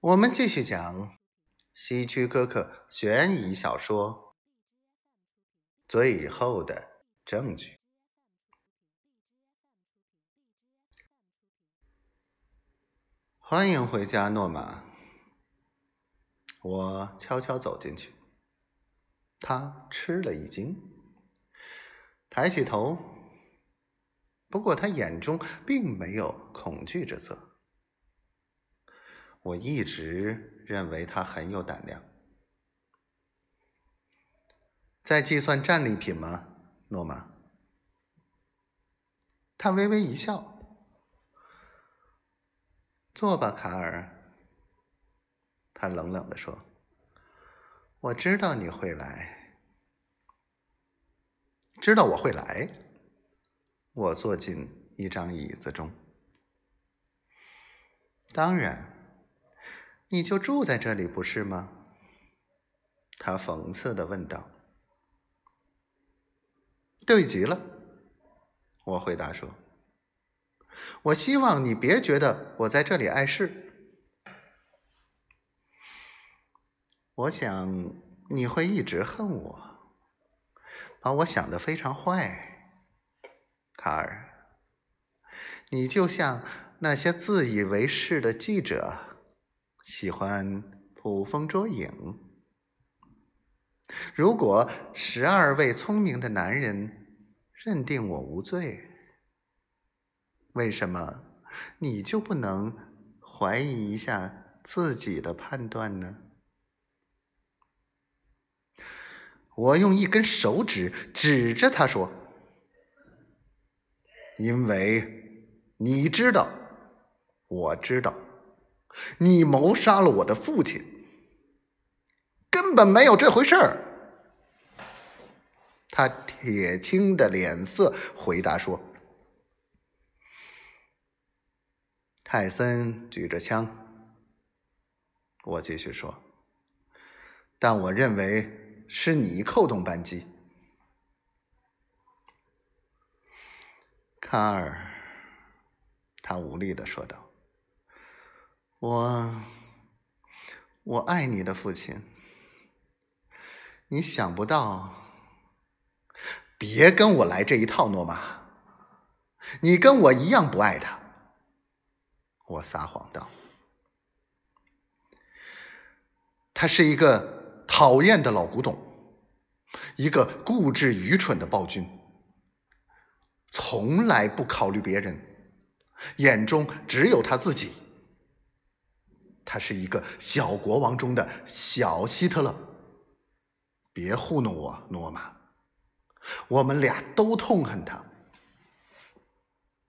我们继续讲希区柯克悬疑小说《最后的证据》。欢迎回家，诺玛。我悄悄走进去，他吃了一惊，抬起头，不过他眼中并没有恐惧之色。我一直认为他很有胆量。在计算战利品吗，诺玛？他微微一笑。坐吧，卡尔。他冷冷地说：“我知道你会来，知道我会来。”我坐进一张椅子中。当然。你就住在这里不是吗？他讽刺的问道。对极了，我回答说。我希望你别觉得我在这里碍事。我想你会一直恨我，把我想的非常坏，卡尔。你就像那些自以为是的记者。喜欢捕风捉影。如果十二位聪明的男人认定我无罪，为什么你就不能怀疑一下自己的判断呢？我用一根手指指着他说：“因为你知道，我知道。”你谋杀了我的父亲，根本没有这回事儿。他铁青的脸色回答说：“泰森举着枪。”我继续说：“但我认为是你扣动扳机。”卡尔，他无力的说道。我，我爱你的父亲。你想不到，别跟我来这一套，诺玛。你跟我一样不爱他。我撒谎道。他是一个讨厌的老古董，一个固执愚蠢的暴君，从来不考虑别人，眼中只有他自己。他是一个小国王中的小希特勒。别糊弄我，诺玛。我们俩都痛恨他。